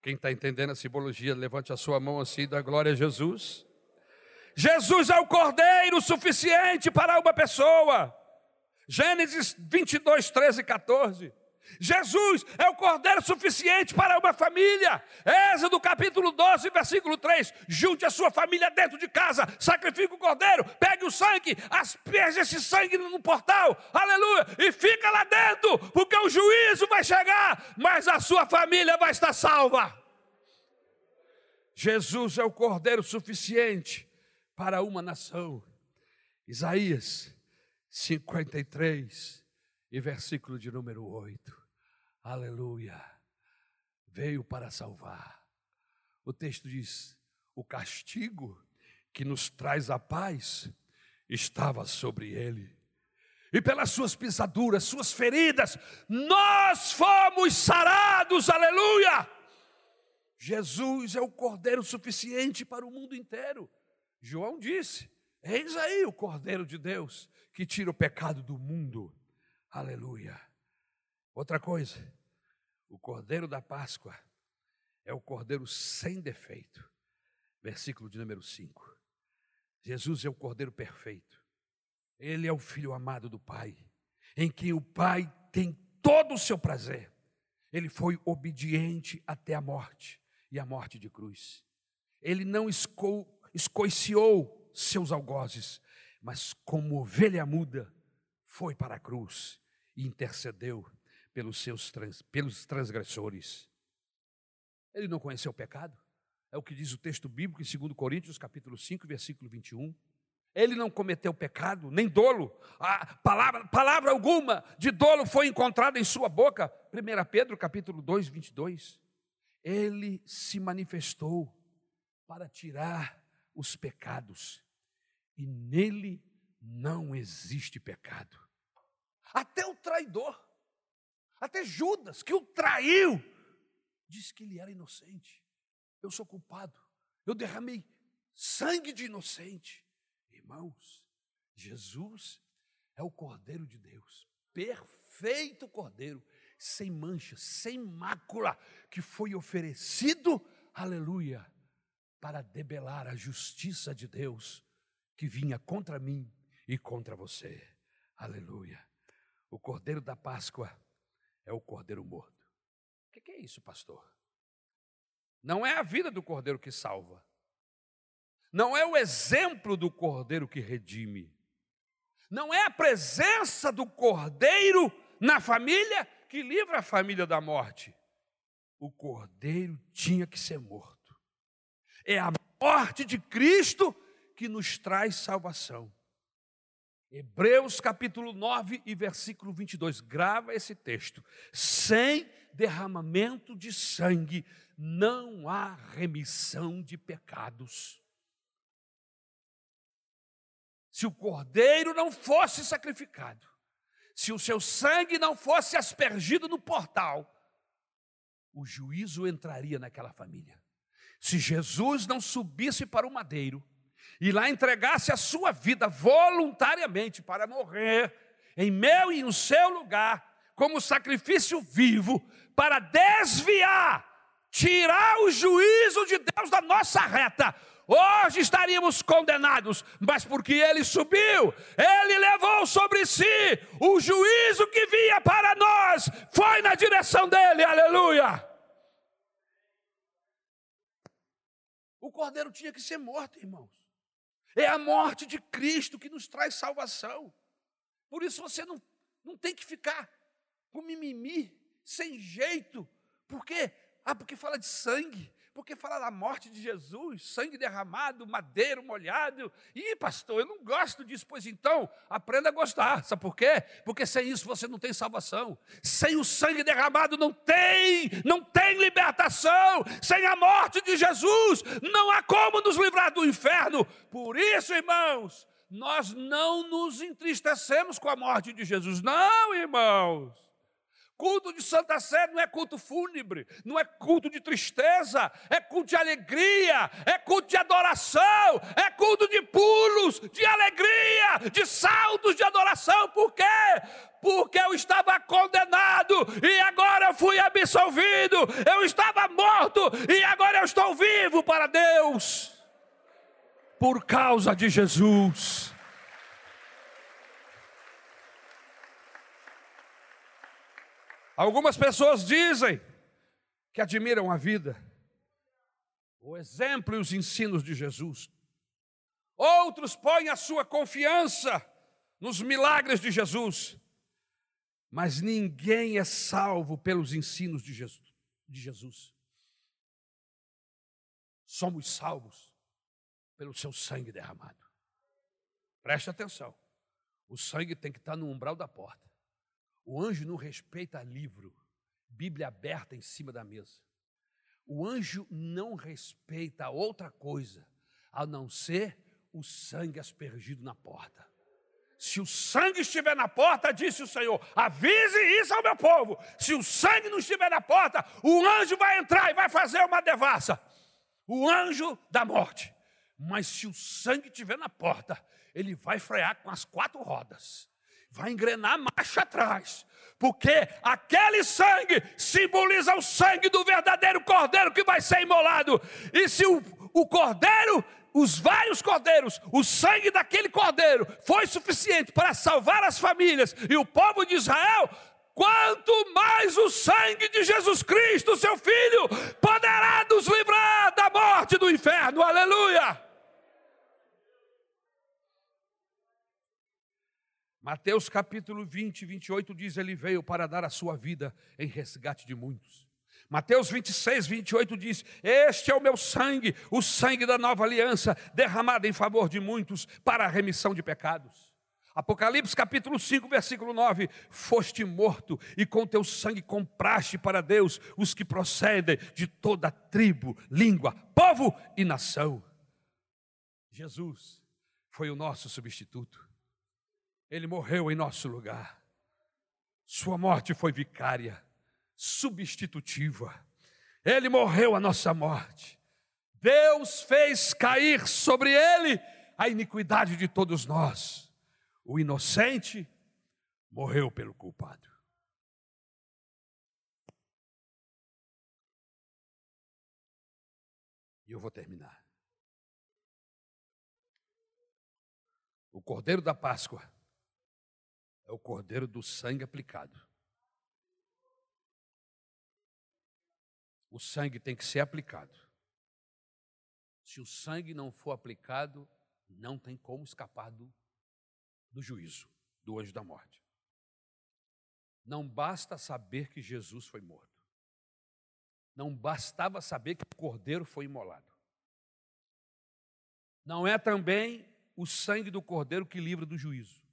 [SPEAKER 2] Quem está entendendo a simbologia, levante a sua mão assim, dá glória a Jesus. Jesus é o cordeiro suficiente para uma pessoa. Gênesis 22, 13 e 14. Jesus é o cordeiro suficiente para uma família. Êxodo capítulo 12, versículo 3. Junte a sua família dentro de casa, sacrifique o cordeiro, pegue o sangue, asperge esse sangue no portal, aleluia, e fica lá dentro, porque o juízo vai chegar, mas a sua família vai estar salva. Jesus é o cordeiro suficiente para uma nação. Isaías 53 e versículo de número 8. Aleluia. Veio para salvar. O texto diz: o castigo que nos traz a paz estava sobre ele. E pelas suas pisaduras, suas feridas, nós fomos sarados, aleluia! Jesus é o cordeiro suficiente para o mundo inteiro. João disse: Eis aí o cordeiro de Deus que tira o pecado do mundo. Aleluia. Outra coisa, o cordeiro da Páscoa é o cordeiro sem defeito. Versículo de número 5. Jesus é o cordeiro perfeito. Ele é o filho amado do Pai, em quem o Pai tem todo o seu prazer. Ele foi obediente até a morte e a morte de cruz. Ele não esco, escoiciou seus algozes, mas como ovelha muda, foi para a cruz e intercedeu pelos seus trans, pelos transgressores. Ele não conheceu o pecado? É o que diz o texto bíblico em 2 Coríntios, capítulo 5, versículo 21. Ele não cometeu pecado, nem dolo. A palavra, palavra alguma de dolo foi encontrada em sua boca. 1 Pedro, capítulo 2, 22. Ele se manifestou para tirar os pecados, e nele não existe pecado. Até o traidor, até Judas, que o traiu, disse que ele era inocente. Eu sou culpado, eu derramei sangue de inocente. Irmãos, Jesus é o Cordeiro de Deus, perfeito Cordeiro, sem mancha, sem mácula, que foi oferecido, aleluia, para debelar a justiça de Deus que vinha contra mim e contra você. Aleluia. O cordeiro da Páscoa é o cordeiro morto. O que é isso, pastor? Não é a vida do cordeiro que salva. Não é o exemplo do cordeiro que redime. Não é a presença do cordeiro na família que livra a família da morte. O cordeiro tinha que ser morto. É a morte de Cristo que nos traz salvação. Hebreus capítulo 9 e versículo 22. Grava esse texto. Sem derramamento de sangue não há remissão de pecados. Se o cordeiro não fosse sacrificado, se o seu sangue não fosse aspergido no portal, o juízo entraria naquela família. Se Jesus não subisse para o madeiro e lá entregasse a sua vida voluntariamente para morrer em meu e no seu lugar, como sacrifício vivo, para desviar, tirar o juízo de Deus da nossa reta, hoje estaríamos condenados, mas porque ele subiu, ele levou sobre si o juízo que vinha para nós, foi na direção dele, aleluia. O cordeiro tinha que ser morto, irmãos. É a morte de Cristo que nos traz salvação. Por isso você não, não tem que ficar com mimimi, sem jeito. Por quê? Ah, porque fala de sangue porque fala da morte de Jesus, sangue derramado, madeiro molhado. Ih, pastor, eu não gosto disso. Pois então, aprenda a gostar. Sabe por quê? Porque sem isso você não tem salvação. Sem o sangue derramado não tem, não tem libertação. Sem a morte de Jesus, não há como nos livrar do inferno. Por isso, irmãos, nós não nos entristecemos com a morte de Jesus. Não, irmãos. Culto de Santa Sé não é culto fúnebre, não é culto de tristeza, é culto de alegria, é culto de adoração, é culto de pulos, de alegria, de saltos de adoração. Por quê? Porque eu estava condenado e agora fui absolvido. Eu estava morto e agora eu estou vivo para Deus. Por causa de Jesus. Algumas pessoas dizem que admiram a vida, o exemplo e os ensinos de Jesus. Outros põem a sua confiança nos milagres de Jesus. Mas ninguém é salvo pelos ensinos de Jesus. De Jesus. Somos salvos pelo seu sangue derramado. Preste atenção. O sangue tem que estar no umbral da porta. O anjo não respeita livro, Bíblia aberta em cima da mesa. O anjo não respeita outra coisa a não ser o sangue aspergido na porta. Se o sangue estiver na porta, disse o Senhor, avise isso ao meu povo. Se o sangue não estiver na porta, o anjo vai entrar e vai fazer uma devassa. O anjo da morte. Mas se o sangue estiver na porta, ele vai frear com as quatro rodas vai engrenar marcha atrás, porque aquele sangue simboliza o sangue do verdadeiro cordeiro que vai ser imolado. E se o, o cordeiro, os vários cordeiros, o sangue daquele cordeiro foi suficiente para salvar as famílias e o povo de Israel, quanto mais o sangue de Jesus Cristo, seu Filho, poderá nos livrar da morte do inferno. Aleluia! Mateus capítulo 20, 28 diz: Ele veio para dar a sua vida em resgate de muitos. Mateus 26, 28 diz: Este é o meu sangue, o sangue da nova aliança, derramado em favor de muitos para a remissão de pecados. Apocalipse capítulo 5, versículo 9: Foste morto, e com teu sangue compraste para Deus os que procedem de toda tribo, língua, povo e nação. Jesus foi o nosso substituto. Ele morreu em nosso lugar. Sua morte foi vicária, substitutiva. Ele morreu a nossa morte. Deus fez cair sobre ele a iniquidade de todos nós. O inocente morreu pelo culpado. E eu vou terminar. O Cordeiro da Páscoa é o cordeiro do sangue aplicado. O sangue tem que ser aplicado. Se o sangue não for aplicado, não tem como escapar do, do juízo, do anjo da morte. Não basta saber que Jesus foi morto. Não bastava saber que o cordeiro foi imolado. Não é também o sangue do cordeiro que livra do juízo.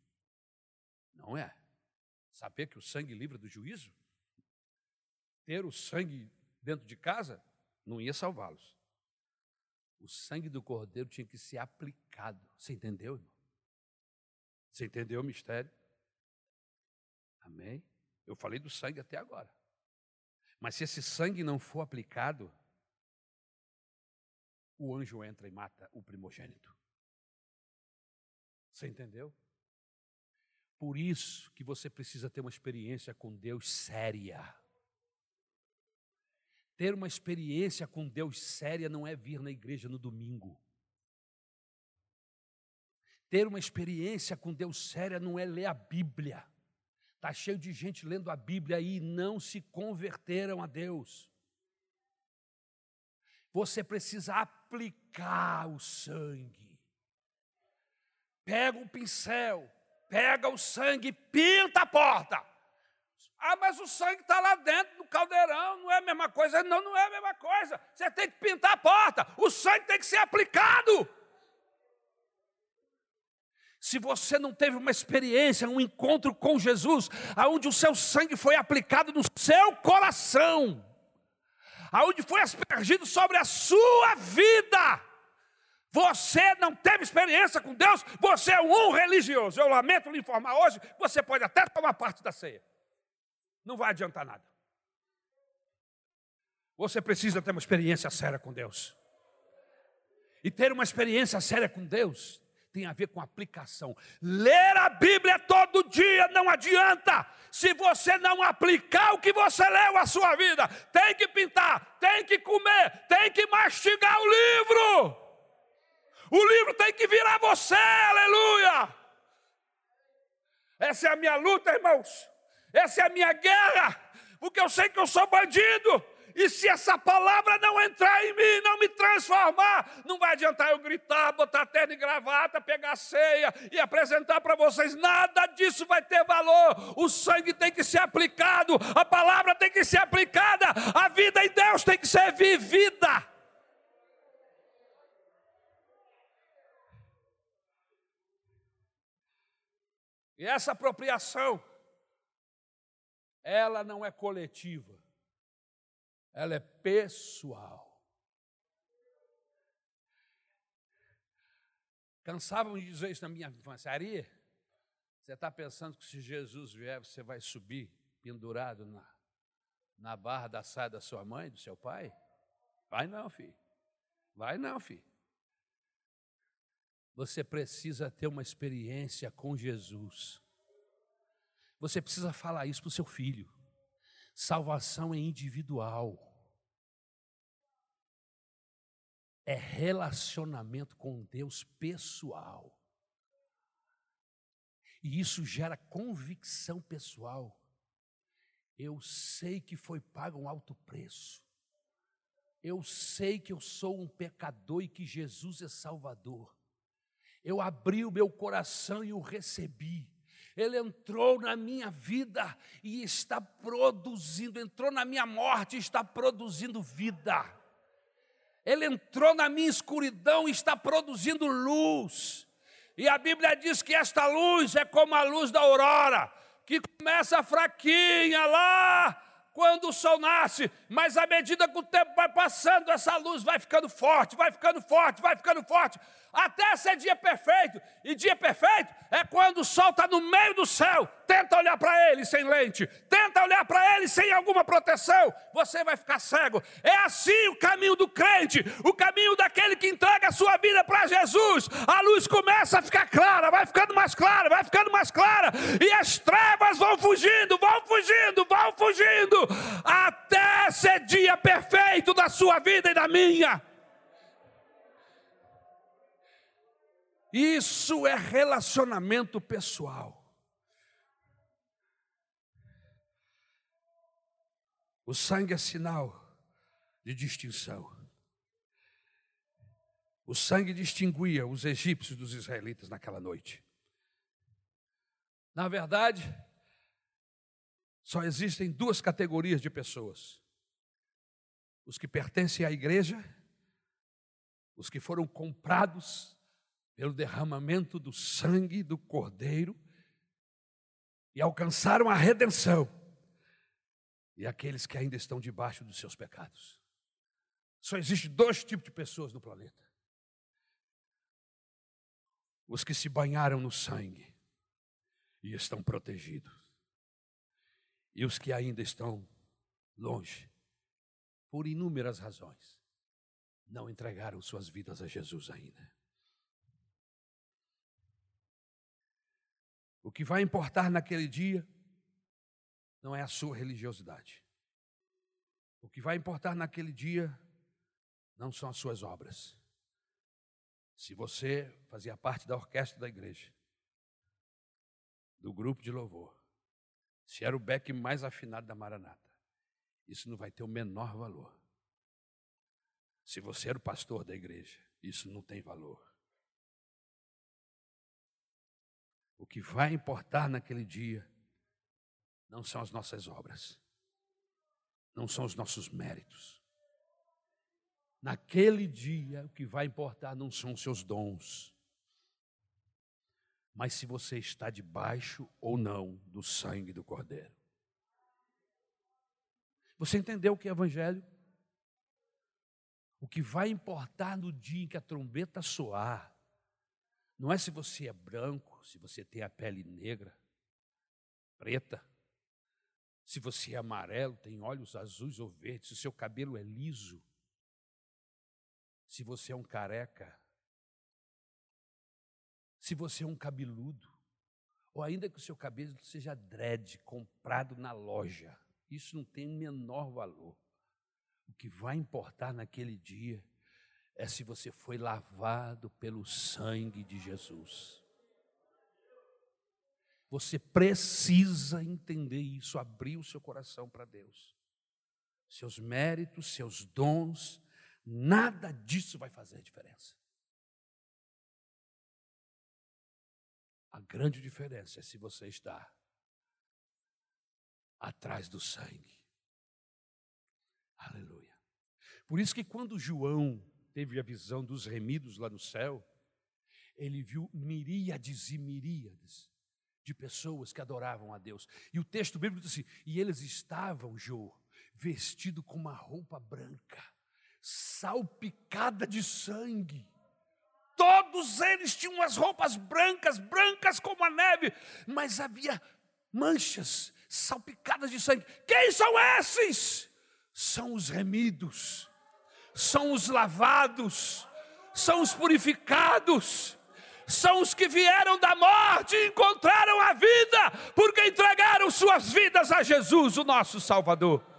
[SPEAKER 2] Não é. Saber que o sangue livra do juízo? Ter o sangue dentro de casa não ia salvá-los. O sangue do cordeiro tinha que ser aplicado. Você entendeu, irmão? Você entendeu o mistério?
[SPEAKER 1] Amém? Eu falei do sangue até agora. Mas se esse sangue não for aplicado, o anjo entra e mata o primogênito. Você entendeu? Por isso que você precisa ter uma experiência com Deus séria. Ter uma experiência com Deus séria não é vir na igreja no domingo. Ter uma experiência com Deus séria não é ler a Bíblia. Está cheio de gente lendo a Bíblia e não se converteram a Deus. Você precisa aplicar o sangue. Pega um pincel, pega o sangue e pinta a porta. Ah, mas o sangue está lá dentro do caldeirão, não é a mesma coisa. Não, não é a mesma coisa. Você tem que pintar a porta. O sangue tem que ser aplicado. Se você não teve uma experiência, um encontro com Jesus, aonde o seu sangue foi aplicado no seu coração, aonde foi aspergido sobre a sua vida, você não teve experiência com Deus, você é um religioso. Eu lamento lhe informar hoje, você pode até tomar parte da ceia. Não vai adiantar nada. Você precisa ter uma experiência séria com Deus. E ter uma experiência séria com Deus tem a ver com aplicação. Ler a Bíblia todo dia não adianta. Se você não aplicar o que você leu à sua vida, tem que pintar, tem que comer, tem que mastigar o livro. O livro tem que virar você, aleluia. Essa é a minha luta, irmãos. Essa é a minha guerra, porque eu sei que eu sou bandido. E se essa palavra não entrar em mim, não me transformar, não vai adiantar eu gritar, botar terno e gravata, pegar ceia e apresentar para vocês. Nada disso vai ter valor. O sangue tem que ser aplicado, a palavra tem que ser aplicada, a vida em Deus tem que ser vivida. E essa apropriação, ela não é coletiva ela é pessoal. Cansavam de dizer isso na minha infância. Ari, você está pensando que se Jesus vier, você vai subir pendurado na, na barra da saia da sua mãe, do seu pai? Vai não, filho. Vai não, filho. Você precisa ter uma experiência com Jesus. Você precisa falar isso para o seu filho. Salvação é individual. É relacionamento com Deus pessoal. E isso gera convicção pessoal. Eu sei que foi pago um alto preço. Eu sei que eu sou um pecador e que Jesus é Salvador. Eu abri o meu coração e o recebi. Ele entrou na minha vida e está produzindo, entrou na minha morte e está produzindo vida. Ele entrou na minha escuridão e está produzindo luz. E a Bíblia diz que esta luz é como a luz da aurora, que começa fraquinha lá quando o sol nasce, mas à medida que o tempo vai passando, essa luz vai ficando forte, vai ficando forte, vai ficando forte, até ser dia perfeito. E dia perfeito é quando o sol está no meio do céu. Tenta olhar para ele sem lente, tenta olhar para ele sem alguma proteção, você vai ficar cego. É assim o caminho do crente, o caminho daquele que entrega a sua vida para Jesus. A luz começa a ficar clara, vai ficando mais clara, vai ficando mais clara, e as trevas vão fugindo, vão fugindo, vão fugindo, até ser dia perfeito da sua vida e da minha. Isso é relacionamento pessoal. O sangue é sinal de distinção. O sangue distinguia os egípcios dos israelitas naquela noite. Na verdade, só existem duas categorias de pessoas: os que pertencem à igreja, os que foram comprados pelo derramamento do sangue do Cordeiro e alcançaram a redenção, e aqueles que ainda estão debaixo dos seus pecados. Só existe dois tipos de pessoas no planeta: os que se banharam no sangue e estão protegidos,
[SPEAKER 2] E os que ainda estão longe, por inúmeras razões, não entregaram suas vidas a Jesus ainda. O que vai importar naquele dia não é a sua religiosidade. O que vai importar naquele dia não são as suas obras. Se você fazia parte da orquestra da igreja, do grupo de louvor, se era o beck mais afinado da Maranata, isso não vai ter o menor valor. Se você era o pastor da igreja, isso não tem valor. O que vai importar naquele dia não são as nossas obras, não são os nossos méritos. Naquele dia, o que vai importar não são os seus dons, mas se você está debaixo ou não do sangue do Cordeiro. Você entendeu o que é Evangelho? O que vai importar no dia em que a trombeta soar, não é se você é branco, se você tem a pele negra, preta, se você é amarelo, tem olhos azuis ou verdes, se o seu cabelo é liso, se você é um careca, se você é um cabeludo, ou ainda que o seu cabelo seja dread, comprado na loja, isso não tem o menor valor. O que vai importar naquele dia é se você foi lavado pelo sangue de Jesus. Você precisa entender isso, abrir o seu coração para Deus. Seus méritos, seus dons, nada disso vai fazer diferença. A grande diferença é se você está atrás do sangue. Aleluia. Por isso que quando João teve a visão dos remidos lá no céu, ele viu miríades e miríades de pessoas que adoravam a Deus. E o texto bíblico diz assim: e eles estavam, Jô, vestidos com uma roupa branca, salpicada de sangue. Todos eles tinham as roupas brancas, brancas como a neve, mas havia manchas salpicadas de sangue. Quem são esses? São os remidos são os lavados, são os purificados, são os que vieram da morte e encontraram a vida, porque entregaram suas vidas a Jesus, o nosso Salvador.